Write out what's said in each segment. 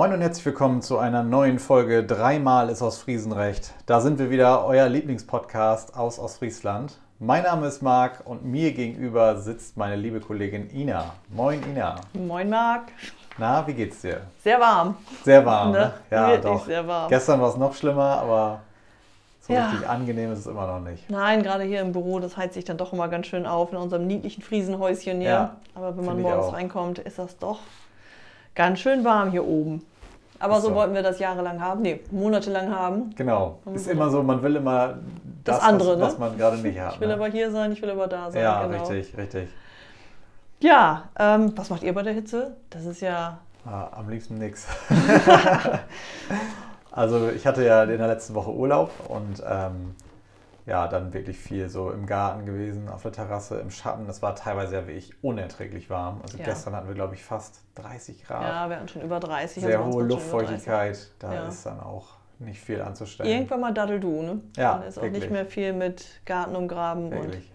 Moin und herzlich willkommen zu einer neuen Folge Dreimal ist aus Friesenrecht. Da sind wir wieder, euer Lieblingspodcast aus Ostfriesland. Mein Name ist Marc und mir gegenüber sitzt meine liebe Kollegin Ina. Moin Ina. Moin Marc. Na, wie geht's dir? Sehr warm. Sehr warm, ne? Ne? Ja, Wirklich doch. sehr warm. Gestern war es noch schlimmer, aber so Ja. richtig angenehm ist es immer noch nicht. Nein, gerade hier im Büro, das heizt sich dann doch immer ganz schön auf in unserem niedlichen Friesenhäuschen hier. Ja, Aber wenn man morgens reinkommt, ist das doch ganz schön warm hier oben. Aber so so. wollten wir das jahrelang haben, nee, monatelang haben. Genau. Ist immer so, man will immer das, Das andere, was, was ne? man gerade nicht hat. Ich will ne? aber hier sein, ich will aber da sein. Ja, genau. richtig, richtig. Ja, ähm, was macht ihr bei der Hitze? Das ist ja, Ah, am liebsten nix. also ich hatte ja in der letzten Woche Urlaub und ähm, ja, dann wirklich viel so im Garten gewesen, auf der Terrasse, im Schatten. Das war teilweise ja wirklich unerträglich warm. Also Ja. gestern hatten wir, glaube ich, fast 30 Grad. ja, wir hatten schon über 30. Sehr also hohe waren schon über 30. Luftfeuchtigkeit. Da Ja. ist dann auch nicht viel anzustellen. Irgendwann mal daddel du, ne? Ja, Dann ist auch wirklich. nicht mehr viel mit Garten umgraben und Wirklich.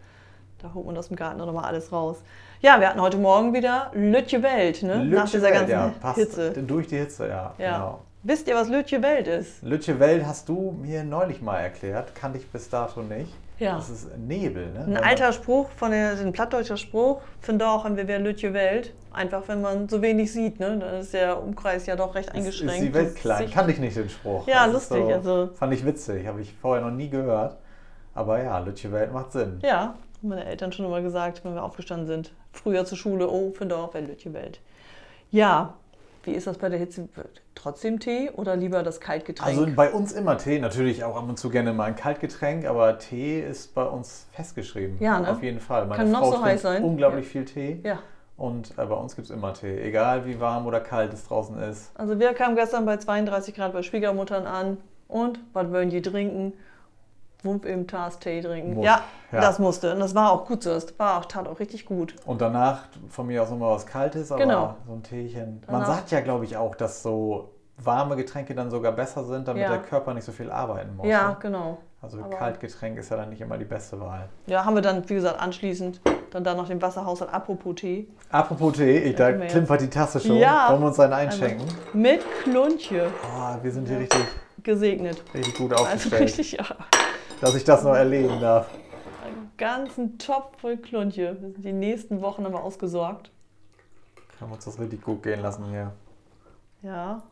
Da holt man aus dem Garten nochmal alles raus. Ja, wir hatten heute Morgen wieder Lütje Welt, ne? Nach Lütje dieser Welt, ganzen ja, passt Hitze. Durch die Hitze, ja. Ja. Genau. Wisst ihr, was Lütje Welt ist? Lütje Welt hast du mir neulich mal erklärt, kannte ich bis dato nicht. Ja. Das ist Nebel, ne? Ein alter Spruch, von der, ein plattdeutscher Spruch. Finde auch, haben wir wer Lütje Welt. Einfach, wenn man so wenig sieht, ne? Dann ist der Umkreis ja doch recht Ist, eingeschränkt. ist die Welt klein? Kannte ich nicht den Spruch. Ja, Das ist lustig, also- Fand ich witzig, habe ich vorher noch nie gehört. Aber ja, Lütje Welt macht Sinn. Ja, haben meine Eltern schon immer gesagt, wenn wir aufgestanden sind. Früher zur Schule, oh, finde auch wer Lütje Welt. Ja, wie ist das bei der Hitze? Trotzdem Tee oder lieber das Kaltgetränk? Also bei uns immer Tee, natürlich auch ab und zu gerne mal ein Kaltgetränk, aber Tee ist bei uns festgeschrieben. Ja, ne? Auf jeden Fall. Meine Kann noch Frau so trinkt heiß sein. unglaublich viel Tee ja. und äh, bei uns gibt es immer Tee. Egal wie warm oder kalt es draußen ist. Also wir kamen gestern bei 32 Grad bei Schwiegermuttern an und was wollen die trinken? Wump im Tas Tee trinken. Muss, Ja, ja. das musste. Und das war auch gut so. Das war auch, tat auch richtig gut. Und danach von mir aus nochmal was Kaltes, aber Genau. so ein Teechen. Man Danach- sagt ja, glaube ich, auch, dass so warme Getränke dann sogar besser sind, damit Ja. der Körper nicht so viel arbeiten muss. Ja, ne? genau. Also aber- Kaltgetränk ist ja dann nicht immer die beste Wahl. Ja, haben wir dann, wie gesagt, anschließend dann da noch den Wasserhaushalt. Apropos Tee. Apropos Tee, ich, da klimpert die Tasse schon. Ja. Wollen wir uns einen einschenken? Mit Klunche Oh, wir sind hier richtig, gesegnet. richtig gut Also aufgestellt, richtig, ja. Dass ich das noch erleben darf. Einen ganzen Topf voll Klunche. Wir sind die nächsten Wochen aber ausgesorgt. Können wir uns das richtig gut gehen lassen hier. Ja.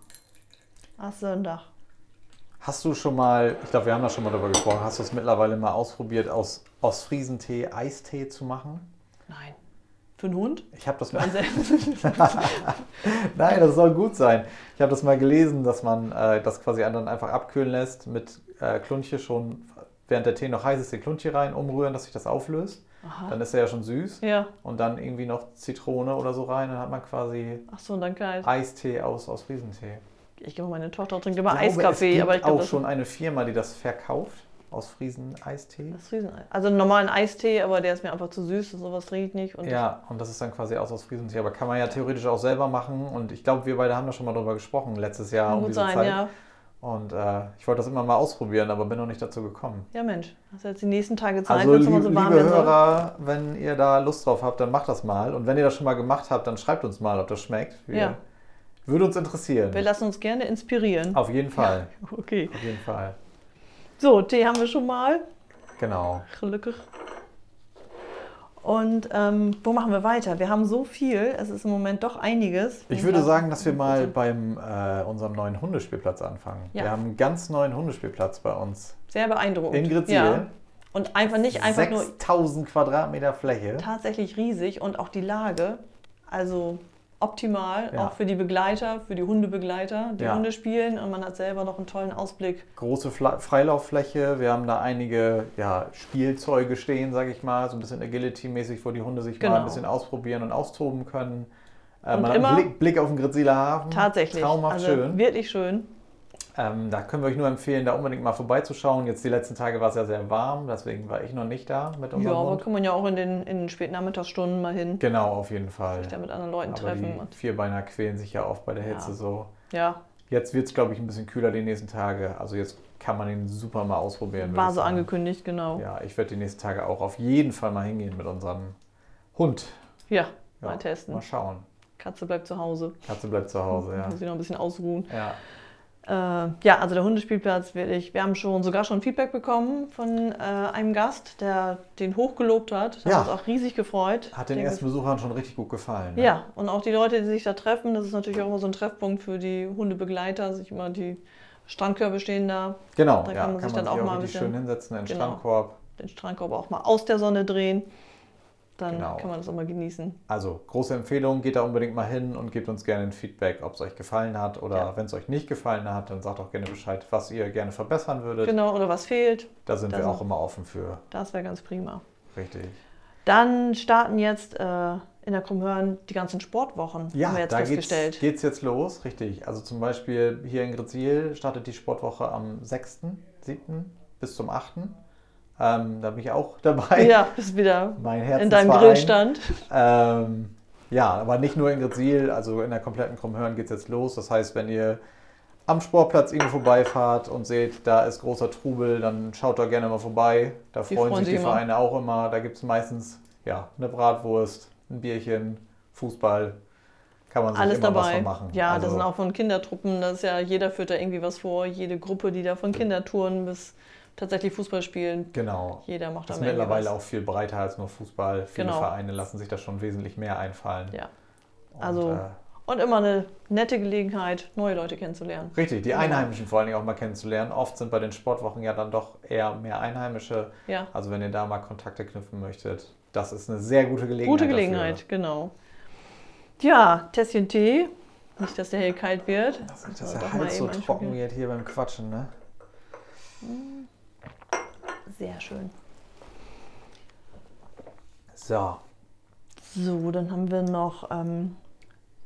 Ach, Sonntag. Hast du schon mal, ich glaube, wir haben da schon mal drüber gesprochen, hast du es mittlerweile mal ausprobiert, aus, Friesentee Eistee zu machen? Nein. Für einen Hund? Ich habe das mal. Nein, das soll gut sein. Ich habe das mal gelesen, dass man äh, das quasi dann einfach abkühlen lässt mit äh, Klunche schon, während der Tee noch heiß ist, den Klunche rein, umrühren, dass sich das auflöst. Aha. Dann ist er ja schon süß. Ja. Und dann irgendwie noch Zitrone oder so rein. Dann hat man quasi Ach so, und dann kalt. Eistee aus, aus Friesentee. Ich glaube, meine Tochter trinkt immer glaube, Eiskaffee, es gibt aber ich glaube, auch schon eine Firma, die das verkauft. Aus Friesen Eistee. das ist Rieseneis. Also einen normalen Eistee, aber der ist mir einfach zu süß, sowas trinke ich nicht. Und Ja, und das ist dann quasi aus, aus Friesentee. Aber kann man ja theoretisch auch selber machen. Und ich glaube, wir beide haben da schon mal drüber gesprochen letztes Jahr kann um gut diese sein, Zeit. ja. Und äh, ich wollte das immer mal ausprobieren, aber bin noch nicht dazu gekommen. Ja, Mensch, hast du jetzt die nächsten Tage Zeit, Also, wenn es immer so warm liebe soll? Hörer, wenn ihr da Lust drauf habt, dann macht das mal. Und wenn ihr das schon mal gemacht habt, dann schreibt uns mal, ob das schmeckt. Wir, Ja. Würde uns interessieren. Wir lassen uns gerne inspirieren. Auf jeden Fall. Okay. Auf jeden Fall. So, Tee haben wir schon mal. Genau. Gelukkig. Und ähm, wo machen wir weiter? Wir haben so viel, es ist im Moment doch einiges. Ich würde sagen, dass wir mal beim äh, unserem neuen Hundespielplatz anfangen. Ja. Wir haben einen ganz neuen Hundespielplatz bei uns. Sehr beeindruckend. In Gritzil. Ja. Und einfach nicht einfach nur 6000 Quadratmeter Fläche. tatsächlich riesig und auch die Lage, also optimal, Ja. auch für die Begleiter, für die Hundebegleiter, die Ja. Hunde spielen und man hat selber noch einen tollen Ausblick. Große Fla Freilauffläche. Wir haben da einige ja, Spielzeuge stehen, sage ich mal. So ein bisschen Agility-mäßig, wo die Hunde sich mal Genau. ein bisschen ausprobieren und austoben können. Äh, Und man hat immer- einen Blick, Blick auf den Gritziler Hafen. Tatsächlich. Traumhaft also schön. Wirklich schön. Ähm, da können wir euch nur empfehlen, da unbedingt mal vorbeizuschauen. Jetzt die letzten Tage war es ja sehr warm, deswegen war ich noch nicht da mit Ja, unserem aber Hund. kann man ja auch in den, in den späten Nachmittagsstunden mal hin, Genau, auf jeden Fall. sich da mit anderen Leuten Aber treffen. die Vierbeiner quälen sich ja oft bei der Hitze Ja. so. ja, Jetzt wird es, glaube ich, ein bisschen kühler die nächsten Tage. Also jetzt kann man ihn super mal ausprobieren. war so sagen. angekündigt, genau. Ja, Ja, ich werde die nächsten Tage auch auf jeden Fall mal hingehen mit unserem Hund. mal Ja, testen. Mal schauen. Katze bleibt zu Hause. Katze bleibt zu Hause, ja. Muss ich noch ein bisschen ausruhen. Ja. Äh, ja, also der Hundespielplatz wirklich. Wir haben schon sogar schon Feedback bekommen von äh, einem Gast, der den hochgelobt hat. Da Ja. haben uns auch riesig gefreut. Hat den ersten Besuchern schon richtig gut gefallen. Ne? Ja, und auch die Leute, die sich da treffen, das ist natürlich auch immer so ein Treffpunkt für die Hundebegleiter. Sich immer die Strandkörbe stehen da, Genau, Da ja, kann man sich dann auch mal ein bisschen- schön hinsetzen, in den Genau. Strandkorb. den Strandkorb auch mal aus der Sonne drehen. Dann Genau. kann man das auch mal genießen. Also, große Empfehlung, geht da unbedingt mal hin und gebt uns gerne ein Feedback, ob es euch gefallen hat oder Ja. wenn es euch nicht gefallen hat, dann sagt auch gerne Bescheid, was ihr gerne verbessern würdet. Genau, oder was fehlt, Da sind Da wir sind- auch immer offen für. das wäre ganz prima. Richtig. Dann starten jetzt äh, in der Krummhörn die ganzen Sportwochen, Ja, haben wir jetzt da geht's, festgestellt. geht's jetzt los, richtig. Also zum Beispiel hier in Grezil startet die Sportwoche am 6., 7. bis zum 8. Ähm, da bin ich auch dabei. Ja, bist wieder Mein in deinem. Grillstand. Ähm, ja, aber nicht nur in Grezil, also in der kompletten Krummhörn geht es jetzt los. Das heißt, wenn ihr am Sportplatz irgendwo vorbeifahrt und seht, da ist großer Trubel, dann schaut da gerne mal vorbei. Da Die freuen, sich die immer. Vereine auch immer. Da gibt es meistens ja, eine Bratwurst, ein Bierchen, Fußball. Kann man sich Alles immer was dabei. von machen. Ja, also, das sind auch von Kindertruppen, das ist ja, jeder führt da irgendwie was vor. Jede Gruppe, die da von Kindertouren bis tatsächlich Fußball spielen, Genau. jeder macht da Das ist mittlerweile was. auch viel breiter als nur Fußball. Viele Genau. Vereine lassen sich da schon wesentlich mehr einfallen. Ja. Und, Also- äh, Und immer eine nette Gelegenheit, neue Leute kennenzulernen. Richtig, die. Einheimischen vor allen Dingen auch mal kennenzulernen. Oft sind bei den Sportwochen ja dann doch eher mehr Einheimische. Ja, Also wenn ihr da mal Kontakte knüpfen möchtet, das ist eine sehr gute Gelegenheit. gute Gelegenheit, genau. Ja, Tässchen Tee. Nicht, dass der hier kalt wird. Dafür. Dass, Müssen dass der Hals so trocken wird hier beim Quatschen, ne? Sehr schön. So, So, dann haben wir noch ähm,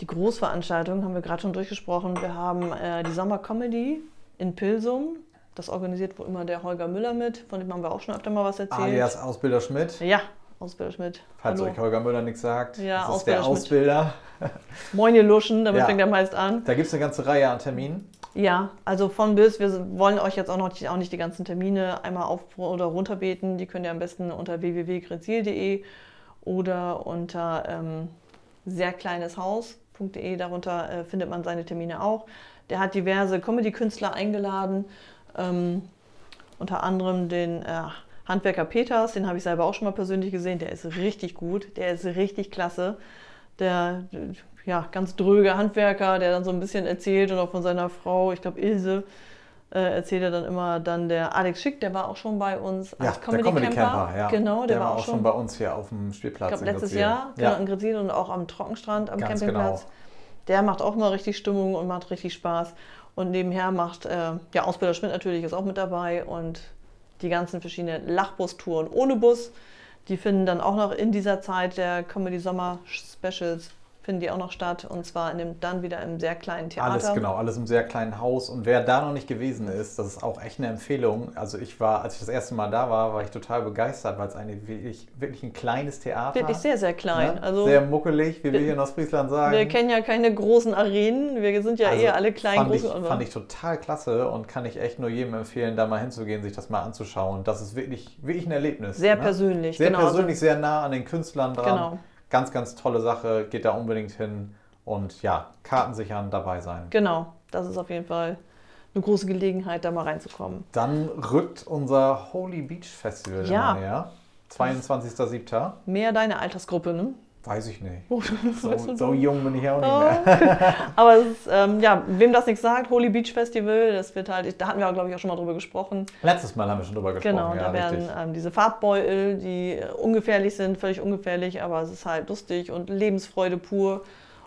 die Großveranstaltung, haben wir gerade schon durchgesprochen. Wir haben äh, die Sommercomedy in Pilsum. Das organisiert wohl immer der Holger Müller mit, von dem haben wir auch schon öfter mal was erzählt. alias Ausbilder Schmidt. Ja, Ausbilder Schmidt. Falls Hallo. euch Holger Müller nichts sagt, Ja, das ist der Ausbilder Schmidt. Ausbilder. Moin ihr Luschen, damit Ja. fängt er meist an. Da gibt es eine ganze Reihe an Terminen. Ja, also von bis, wir wollen euch jetzt auch noch auch nicht die ganzen Termine einmal auf oder runterbeten. Die könnt ihr am besten unter www.grezil.de oder unter ähm, sehrkleineshaus.de, darunter äh, findet man seine Termine auch. Der hat diverse Comedy-Künstler eingeladen, ähm, unter anderem den äh, Handwerker Peters, den habe ich selber auch schon mal persönlich gesehen. Der ist richtig gut, der ist richtig klasse. Der ja, ganz dröge Handwerker, der dann so ein bisschen erzählt und auch von seiner Frau, ich glaube Ilse, äh, erzählt er dann immer. Dann der Alex Schick, der war auch schon bei uns Ja, als der Comedy Comedy Camper. Camper, ja. Genau, der, der war auch schon bei uns hier auf dem ich Spielplatz. glaube, in letztes. Jahr, genau, Ja, in Grezil und auch am Trockenstrand, am Ganz Campingplatz. genau. Der macht auch mal richtig Stimmung und macht richtig Spaß. Und nebenher macht, äh, ja, Ausbilder Schmidt natürlich ist auch mit dabei und die ganzen verschiedenen Lachbus-Touren ohne Bus, die finden dann auch noch in dieser Zeit der Comedy Sommer Specials, finden die auch noch statt und zwar in dem, dann wieder im sehr kleinen Theater. Alles genau, alles im sehr kleinen Haus. Und wer da noch nicht gewesen ist, das ist auch echt eine Empfehlung. Also ich war, als ich das erste Mal da war, war ich total begeistert, weil es eine wirklich, wirklich ein kleines Theater Wirklich sehr, sehr klein. Ne? Also sehr muckelig, wie wir hier in Ostfriesland sagen. wir kennen ja keine großen Arenen, wir sind ja Also eher alle klein, fand groß. ich, fand ich total klasse und kann ich echt nur jedem empfehlen, da mal hinzugehen, sich das mal anzuschauen. Das ist wirklich, wirklich ein Erlebnis. sehr ne? persönlich, Sehr genau. also- persönlich, sehr nah an den Künstlern dran. Genau. Ganz, ganz tolle Sache. Geht da unbedingt hin und ja, Karten sichern, dabei sein. Genau, das ist auf jeden Fall eine große Gelegenheit, da mal reinzukommen. Dann rückt unser Holy Beach Festival Ja. näher. 22.07. Mehr deine Altersgruppe, ne? Weiß ich nicht. Oh, So, so jung bin ich ja auch nicht Oh. mehr. Aber es ist, ähm, ja, wem das nichts sagt, Holy Beach Festival, das wird halt, da hatten wir, glaube ich, auch schon mal drüber gesprochen. Letztes Mal haben wir schon drüber gesprochen. Genau, ja, da werden ähm, diese Farbbeutel, die äh, ungefährlich sind, völlig ungefährlich, aber es ist halt lustig und Lebensfreude pur.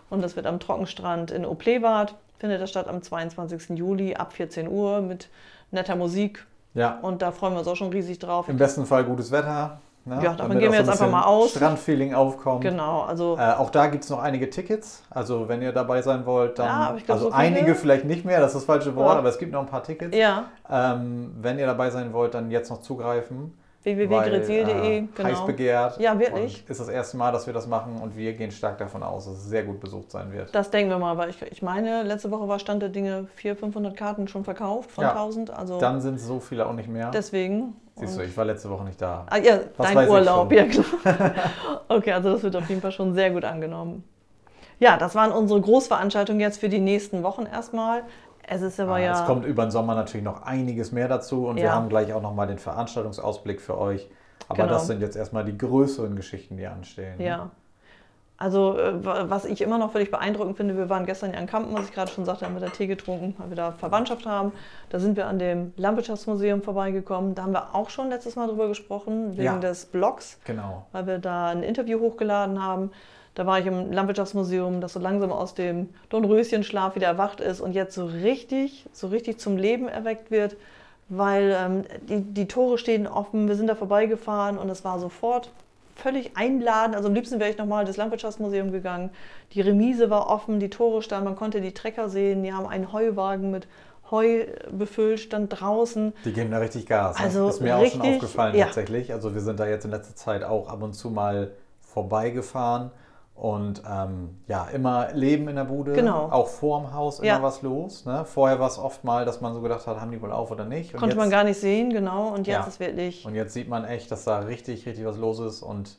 Und das wird am Trockenstrand in Oplewart, findet das statt am 22. Juli ab 14 Uhr mit netter Musik. Ja, Und da freuen wir uns auch schon riesig drauf. im besten Fall gutes Wetter. Ne? Ja, davon gehen wir so jetzt ein einfach mal aus. Strandfeeling aufkommt. Genau, also Äh, auch da gibt es noch einige Tickets. Also wenn ihr dabei sein wollt, dann. Ja, glaub, also so einige vielleicht nicht mehr, das ist das falsche Wort, Ja. aber es gibt noch ein paar Tickets. ja, Ähm, wenn ihr dabei sein wollt, dann jetzt noch zugreifen. www.grezil.de, weil, äh, Heiß genau. begehrt. Ja, wirklich. Ist das erste Mal, dass wir das machen und wir gehen stark davon aus, dass es sehr gut besucht sein wird. Das denken wir mal, weil ich, ich meine, letzte Woche war Stand der Dinge 400, 500 Karten schon verkauft von Ja. 1000. Also Dann sind so viele auch nicht mehr. deswegen. Siehst du, ich war letzte Woche nicht da. Ah, ja, Was dein Urlaub, ja klar. okay, also das wird auf jeden Fall schon sehr gut angenommen. Ja, das waren unsere Großveranstaltungen jetzt für die nächsten Wochen erstmal. Es ist aber Ah, ja. Es kommt über den Sommer natürlich noch einiges mehr dazu und wir Ja. haben gleich auch nochmal den Veranstaltungsausblick für euch. Aber Genau. das sind jetzt erstmal die größeren Geschichten, die anstehen. Ja. Also, äh, wa- was ich immer noch völlig beeindruckend finde, wir waren gestern ja in Kampen, was ich gerade schon sagte, haben wir da Tee getrunken, weil wir da Verwandtschaft haben. Da sind wir an dem Landwirtschaftsmuseum vorbeigekommen. Da haben wir auch schon letztes Mal drüber gesprochen, wegen Ja. des Blogs, Genau. weil wir da ein Interview hochgeladen haben. Da war ich im Landwirtschaftsmuseum, das so langsam aus dem Dornröschenschlaf wieder erwacht ist und jetzt so richtig, so richtig zum Leben erweckt wird, weil ähm, die, die Tore stehen offen, wir sind da vorbeigefahren und es war sofort völlig einladend. Also am liebsten wäre ich nochmal das Landwirtschaftsmuseum gegangen. Die Remise war offen, die Tore standen, man konnte die Trecker sehen, die haben einen Heuwagen mit Heu befüllt, stand draußen. Die geben da richtig Gas. ne? Also ist mir auch schon richtig, aufgefallen ja. tatsächlich. Also wir sind da jetzt in letzter Zeit auch ab und zu mal vorbeigefahren und ähm, ja, immer Leben in der Bude. Genau. Auch vorm Haus immer Ja. was los. Ne? Vorher war es oft mal, dass man so gedacht hat, haben die wohl auf oder nicht. Und Konnte jetzt, man gar nicht sehen, genau. Und jetzt Ja. ist wirklich Und jetzt sieht man echt, dass da richtig, richtig was los ist. Und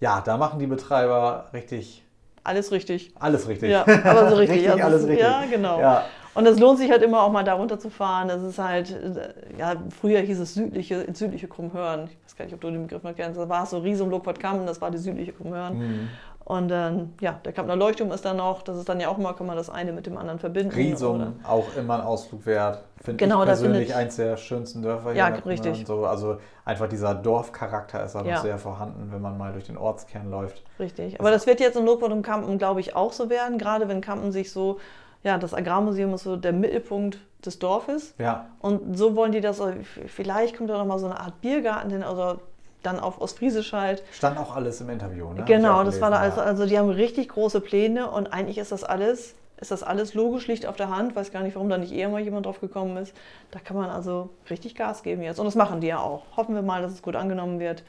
ja, da machen die Betreiber richtig alles richtig. alles richtig. Ja, aber so richtig. also alles es- richtig. Ja, genau. Ja, Und es lohnt sich halt immer auch mal da runter zu fahren. Es ist halt, äh, ja, früher hieß es südliche, südliche Krummhörn. Ich weiß gar nicht, ob du den Begriff noch kennst. Da war es so Riesum, Lokwartkammen, das war die südliche Krummhörn. Mhm. Und dann, ja, der Kampner Leuchtturm ist da noch. Das ist dann ja auch immer, kann man das eine mit dem anderen verbinden. oder- Riesum auch immer ein Ausflug wert. Finde Genau, ich persönlich eins der schönsten Dörfer Ja, in der Kommune richtig. So. Also einfach dieser Dorfcharakter ist da Ja. noch sehr vorhanden, wenn man mal durch den Ortskern läuft. Richtig. Aber das wird jetzt in Lokwart und Kampen, glaube ich, auch so werden. Gerade wenn Kampen sich so, ja, das Agrarmuseum ist so der Mittelpunkt des Dorfes. Ja, Und so wollen die das, vielleicht kommt da noch mal so eine Art Biergarten hin, also dann auf Ostfriesisch halt. stand auch alles im Interview. Ne? Genau, das war da also, also die haben richtig große Pläne und eigentlich ist das alles, ist das alles logisch, liegt auf der Hand. Weiß gar nicht, warum da nicht eher mal jemand drauf gekommen ist. Da kann man also richtig Gas geben jetzt. Und das machen die ja auch. Hoffen wir mal, dass es gut angenommen wird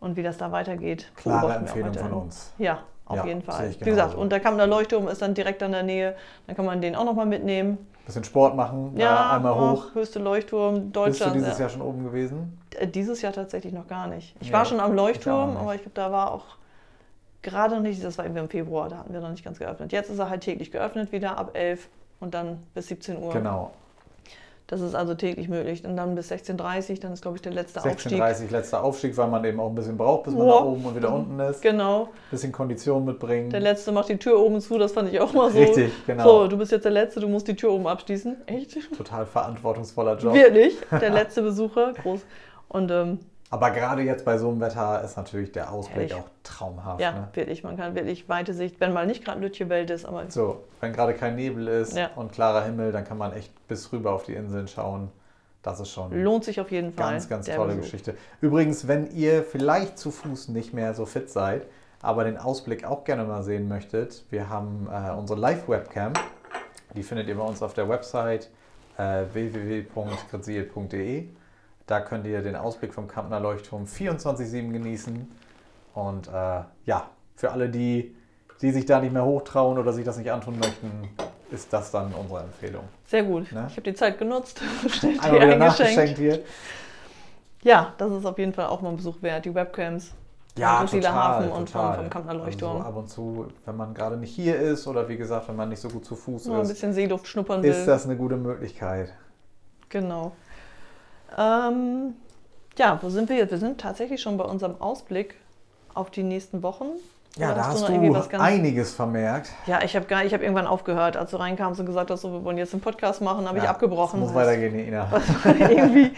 und wie das da weitergeht. Klare Empfehlung von uns. Ja, auf Ja, jeden Fall. ich Wie gesagt, genauso. und der Kammerer Leuchtturm ist dann direkt an der Nähe. Dann kann man den auch nochmal mitnehmen. Bisschen Sport machen, Ja, da einmal hoch. höchste Leuchtturm Bist du dieses ja. Jahr schon oben gewesen? Äh, Dieses Jahr tatsächlich noch gar nicht. Ich Nee, war schon am Leuchtturm, ich aber ich glaube, da war auch gerade noch nicht, das war irgendwie im Februar, da hatten wir noch nicht ganz geöffnet. Jetzt ist er halt täglich geöffnet wieder ab 11 und dann bis 17 Uhr. Genau. Das ist also täglich möglich. Und dann bis 16.30 Uhr, dann ist, glaube ich, der letzte Aufstieg. 16.30 letzter Aufstieg, weil man eben auch ein bisschen braucht, bis man Ja. da oben und wieder unten ist. Genau. Bisschen Kondition mitbringen. Der letzte macht die Tür oben zu, das fand ich auch mal so. Richtig, genau. So, du bist jetzt der Letzte, du musst die Tür oben abschließen. Echt? Total verantwortungsvoller Job. Wirklich? Der letzte Besucher. Groß. Und ähm, Aber gerade jetzt bei so einem Wetter ist natürlich der Ausblick Herrlich. auch traumhaft. ja, Ne? wirklich, man kann wirklich weite Sicht, wenn mal nicht gerade Lütje-Welt ist, aber So, wenn gerade kein Nebel ist Ja. und klarer Himmel, dann kann man echt bis rüber auf die Inseln schauen. Das ist schon lohnt sich auf jeden Fall. ganz, ganz tolle Besuch. Geschichte. Übrigens, wenn ihr vielleicht zu Fuß nicht mehr so fit seid, aber den Ausblick auch gerne mal sehen möchtet, wir haben äh, unsere Live-Webcam. Die findet ihr bei uns auf der Website äh, www.grazil.de. Da könnt ihr den Ausblick vom Kampner Leuchtturm 24-7 genießen. Und äh, ja, für alle, die, die sich da nicht mehr hochtrauen oder sich das nicht antun möchten, ist das dann unsere Empfehlung. Sehr gut. Ne? Ich habe die Zeit genutzt, Einmal wieder nachgeschenkt hier. Ja, das ist auf jeden Fall auch mal ein Besuch wert. Die Webcams. Ja, vom total, Hafen und vom, total. vom Kampner Leuchtturm. Also ab und zu, wenn man gerade nicht hier ist oder wie gesagt, wenn man nicht so gut zu Fuß Mal ein ist, bisschen Seeluft schnuppern will. ist das eine gute Möglichkeit. Genau. Ähm, ja, wo sind wir jetzt? Wir sind tatsächlich schon bei unserem Ausblick auf die nächsten Wochen. Ja, Oder da hast du was ganz- einiges vermerkt. Ja, ich habe hab irgendwann aufgehört, als du reinkamst und gesagt hast, so, wir wollen jetzt einen Podcast machen, habe ich Ja, abgebrochen. Es muss weitergehen, Ina. irgendwie.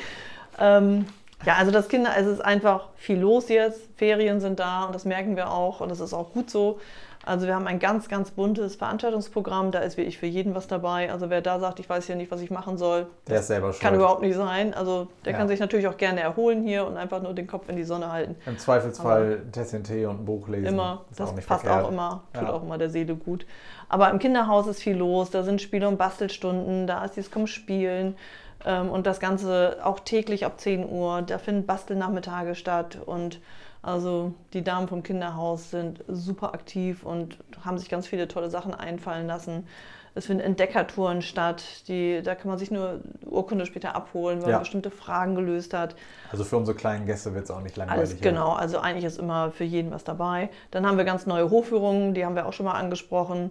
Ähm, ja, also das Kinder, es ist einfach viel los jetzt. Ferien sind da und das merken wir auch und das ist auch gut so. Also wir haben ein ganz, ganz buntes Veranstaltungsprogramm. Da ist wirklich für jeden was dabei. Also wer da sagt, ich weiß ja nicht, was ich machen soll, Der ist selber schuld. kann überhaupt nicht sein. Also der Ja. kann sich natürlich auch gerne erholen hier und einfach nur den Kopf in die Sonne halten. Im Zweifelsfall Tässchen Tee und ein Buch lesen. Immer, Ist das auch nicht passt verkehrt. auch immer, tut Ja. auch immer der Seele gut. Aber im Kinderhaus ist viel los, da sind Spiele- und Bastelstunden, da ist dieses Komm Spielen und das Ganze auch täglich ab 10 Uhr. Da finden Bastelnachmittage statt und also die Damen vom Kinderhaus sind super aktiv und haben sich ganz viele tolle Sachen einfallen lassen. Es finden Entdeckertouren statt, die, da kann man sich nur Urkunde später abholen, wenn Ja. man bestimmte Fragen gelöst hat. Also für unsere kleinen Gäste wird es auch nicht langweilig. Alles genau, also eigentlich ist immer für jeden was dabei. Dann haben wir ganz neue Hofführungen, die haben wir auch schon mal angesprochen.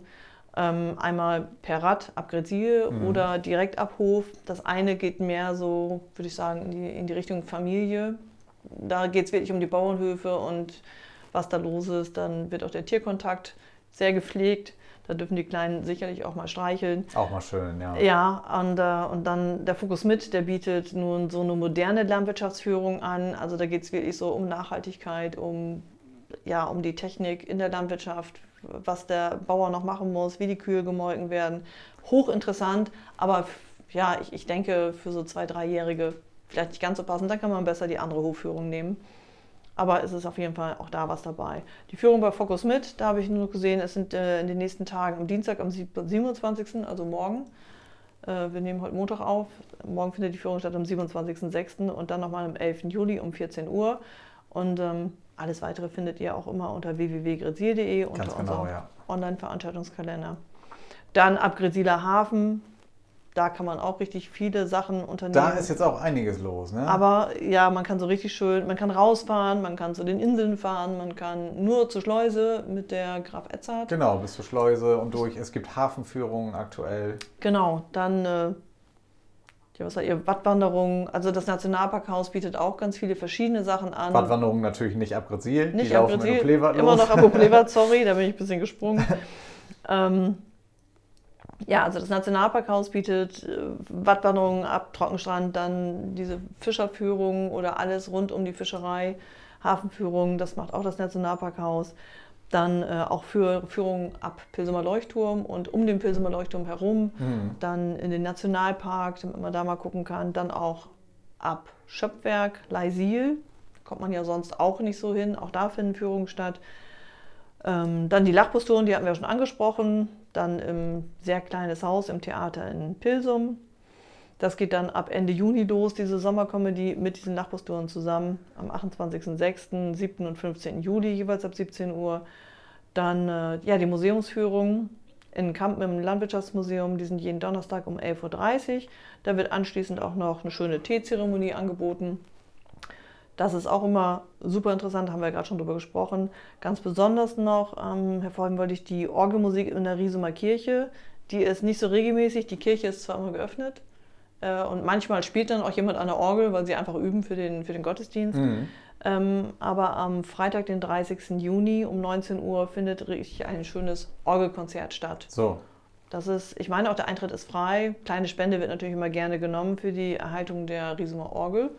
Ähm, einmal per Rad ab Grezil Mhm. oder direkt ab Hof. Das eine geht mehr so, würde ich sagen, in die, in die Richtung Familie. Da geht es wirklich um die Bauernhöfe und was da los ist. Dann wird auch der Tierkontakt sehr gepflegt. Da dürfen die Kleinen sicherlich auch mal streicheln. Auch mal schön, ja. Ja, und, äh, und dann der Fokus mit, der bietet nun so eine moderne Landwirtschaftsführung an. Also da geht es wirklich so um Nachhaltigkeit, um, ja, um die Technik in der Landwirtschaft, was der Bauer noch machen muss, wie die Kühe gemolken werden. Hochinteressant, aber ja, ich, ich denke für so zwei, dreijährige vielleicht nicht ganz so passend. Dann kann man besser die andere Hofführung nehmen. Aber es ist auf jeden Fall auch da was dabei. Die Führung bei Focus mit, da habe ich nur gesehen, es sind äh, in den nächsten Tagen am Dienstag, am sieb- 27., also morgen. Äh, wir nehmen heute Montag auf. Morgen findet die Führung statt am 27.06. und dann nochmal am 11. Juli um 14 Uhr. Und ähm, alles weitere findet ihr auch immer unter www.grezil.de unter genau, unserem ja. Online-Veranstaltungskalender. Dann ab Greziler Hafen, da kann man auch richtig viele Sachen unternehmen. Da ist jetzt auch einiges los, ne? Aber ja, man kann so richtig schön, man kann rausfahren, man kann zu den Inseln fahren, man kann nur zur Schleuse mit der Graf Edzard. Genau, bis zur Schleuse und durch. Es gibt Hafenführungen aktuell. Genau, dann äh, was war ihr Wattwanderung. Also das Nationalparkhaus bietet auch ganz viele verschiedene Sachen an. Badwanderungen natürlich nicht ab Grezil. Nicht die ab Plevert immer los. noch ab Plevert, sorry, da bin ich ein bisschen gesprungen. ähm, ja, also das Nationalparkhaus bietet äh, Wattwanderungen ab Trockenstrand, dann diese Fischerführung oder alles rund um die Fischerei, Hafenführung, das macht auch das Nationalparkhaus. Dann äh, auch für Führungen ab Pilsumer Leuchtturm und um den Pilsumer Leuchtturm herum, Mhm. dann in den Nationalpark, damit man da mal gucken kann, dann auch ab Schöpfwerk, Leisil, kommt man ja sonst auch nicht so hin, auch da finden Führungen statt. Ähm, dann die Lachposturen, die hatten wir schon angesprochen. Dann im sehr kleines Haus im Theater in Pilsum. Das geht dann ab Ende Juni los, diese Sommerkomödie mit diesen Lachposturen zusammen. Am 28.06., 7. und 15. Juli, jeweils ab 17 Uhr. Dann äh, ja, die Museumsführung in Kampen im Landwirtschaftsmuseum. Die sind jeden Donnerstag um 11.30 Uhr. Da wird anschließend auch noch eine schöne Teezeremonie angeboten. Das ist auch immer super interessant, haben wir ja gerade schon drüber gesprochen. Ganz besonders noch ähm, hervorheben wollte ich die Orgelmusik in der Riesumer Kirche. Die ist nicht so regelmäßig, die Kirche ist zwar immer geöffnet und manchmal spielt dann auch jemand an der Orgel, weil sie einfach üben für den, für den Gottesdienst. Mhm. Ähm, aber am Freitag, den 30. Juni um 19 Uhr findet richtig ein schönes Orgelkonzert statt. So, Das ist, ich meine auch der Eintritt ist frei. Kleine Spende wird natürlich immer gerne genommen für die Erhaltung der Riesumer Orgel.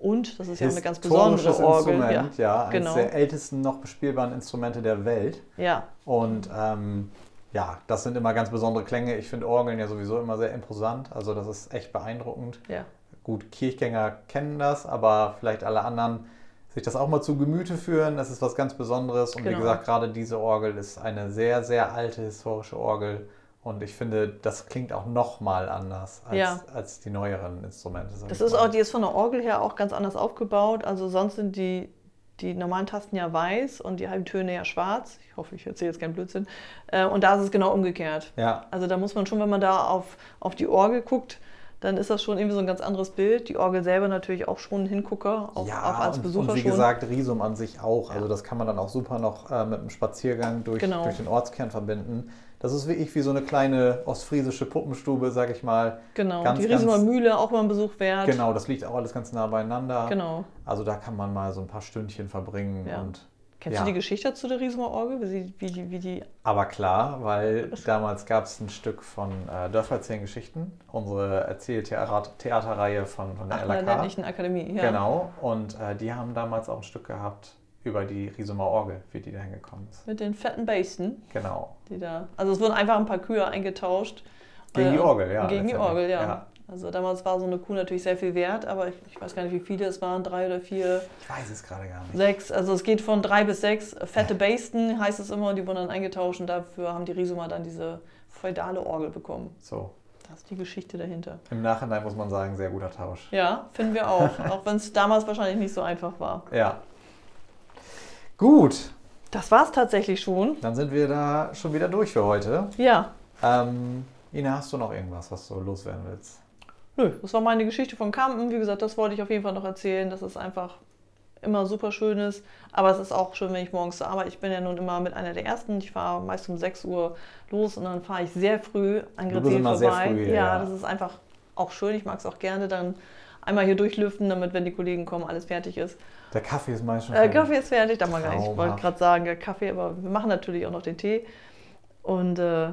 Und das ist ja eine ganz besondere Orgel. Instrument, ja, eines genau. der ältesten noch bespielbaren Instrumente der Welt. Ja, Und ähm, ja, das sind immer ganz besondere Klänge. Ich finde Orgeln ja sowieso immer sehr imposant. Also das ist echt beeindruckend. ja. Gut, Kirchgänger kennen das, aber vielleicht alle anderen sich das auch mal zu Gemüte führen. Das ist was ganz Besonderes. Und wie Genau. gesagt, gerade diese Orgel ist eine sehr, sehr alte historische Orgel. Und ich finde, das klingt auch noch mal anders als, Ja. als die neueren Instrumente. Das ist auch, die ist von der Orgel her auch ganz anders aufgebaut. Also sonst sind die, die normalen Tasten ja weiß und die halben Töne ja schwarz. Ich hoffe, ich erzähle jetzt keinen Blödsinn. Äh, Und da ist es genau umgekehrt. Ja, Also da muss man schon, wenn man da auf, auf die Orgel guckt, dann ist das schon irgendwie so ein ganz anderes Bild. Die Orgel selber natürlich auch schon ein Hingucker, auch, ja auch als und, Besucher und wie schon. gesagt, Risum an sich auch. Also das kann man dann auch super noch äh, mit einem Spaziergang durch, Genau. durch den Ortskern verbinden. Das ist wirklich wie so eine kleine ostfriesische Puppenstube, sag ich mal. genau, ganz, die Riesumer Mühle auch mal ein Besuch wert. Genau, das liegt auch alles ganz nah beieinander. Genau. Also da kann man mal so ein paar Stündchen verbringen. Ja. Und, Kennst Ja. du die Geschichte zu der Riesumer Orgel? Wie, wie, die, wie die. aber klar, weil damals gab es ein Stück von äh, Dörfer erzählen Geschichten, unsere Erzähltheaterreihe von, von der Ach, der LAK. Ländlichen Akademie. Ja. Genau, und äh, die haben damals auch ein Stück gehabt über die Riesumer Orgel, wie die da hingekommen ist. Mit den fetten Bassen, Genau. die da. Also es wurden einfach ein paar Kühe eingetauscht. Gegen die Äh, Orgel, ja. Gegen die. Orgel, ja. Also damals war so eine Kuh natürlich sehr viel wert, aber ich, ich weiß gar nicht, wie viele es waren, drei oder vier, Ich weiß es gerade gar nicht. sechs. Also es geht von drei bis sechs. Fette Basten heißt es immer, und die wurden dann eingetauscht und dafür haben die Riesumer dann diese feudale Orgel bekommen. So, Das ist die Geschichte dahinter. im Nachhinein muss man sagen, sehr guter Tausch. Ja, finden wir auch. auch wenn es damals wahrscheinlich nicht so einfach war. Ja. Gut, Das war es tatsächlich schon. dann sind wir da schon wieder durch für heute. Ja, Ähm, Ina, hast du noch irgendwas, was du loswerden willst? Nö, das war meine Geschichte von Kampen. Wie gesagt, das wollte ich auf jeden Fall noch erzählen, dass es einfach immer super schön ist. Aber es ist auch schön, wenn ich morgens zur Arbeit, ich bin ja nun immer mit einer der Ersten. Ich fahre meist um 6 Uhr los und dann fahre ich sehr früh an sehr vorbei. früh ja, ja. das ist einfach auch schön. Ich mag es auch gerne dann einmal hier durchlüften, damit, wenn die Kollegen kommen, alles fertig ist. Der Kaffee ist meist schon Äh, fertig. Kaffee ist fertig, da mal gar nicht. Ich wollte gerade sagen, ja, Kaffee, aber wir machen natürlich auch noch den Tee. Und äh,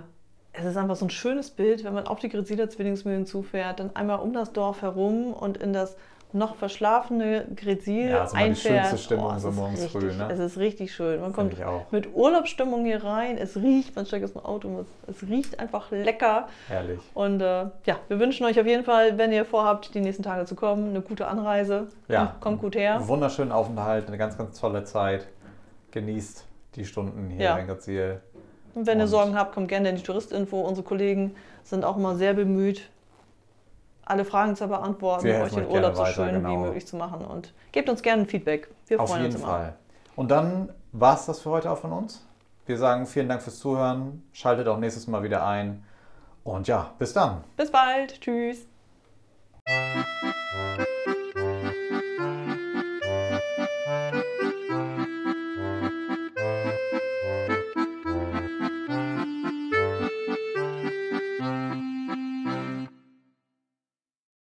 es ist einfach so ein schönes Bild, wenn man auf die Gresiler Zwillingsmühlen zufährt, dann einmal um das Dorf herum und in das noch verschlafene Gresil Ja, das ist immer die einfährt. schönste Stimmung es so ist morgens richtig, früh, ne? Es ist richtig schön. Man kommt mit Urlaubsstimmung hier rein. Es riecht, man steigt aus dem Auto, es, riecht einfach lecker. Herrlich. Und äh, ja, wir wünschen euch auf jeden Fall, wenn ihr vorhabt, die nächsten Tage zu kommen, eine gute Anreise. Ja. Kommt, gut her. Wunderschönen Aufenthalt, eine ganz, ganz tolle Zeit. Genießt die Stunden hier Ja. in Grezil. Und wenn ihr Und- Sorgen habt, kommt gerne in die Touristinfo. Unsere Kollegen sind auch immer sehr bemüht, alle Fragen zu beantworten, euch den Urlaub so schön genau. wie möglich zu machen. Und gebt uns gerne ein Feedback. Wir Auf freuen jeden uns immer. Fall. Und dann war es das für heute auch von uns. Wir sagen vielen Dank fürs Zuhören. Schaltet auch nächstes Mal wieder ein. Und ja, bis dann. Bis bald. Tschüss.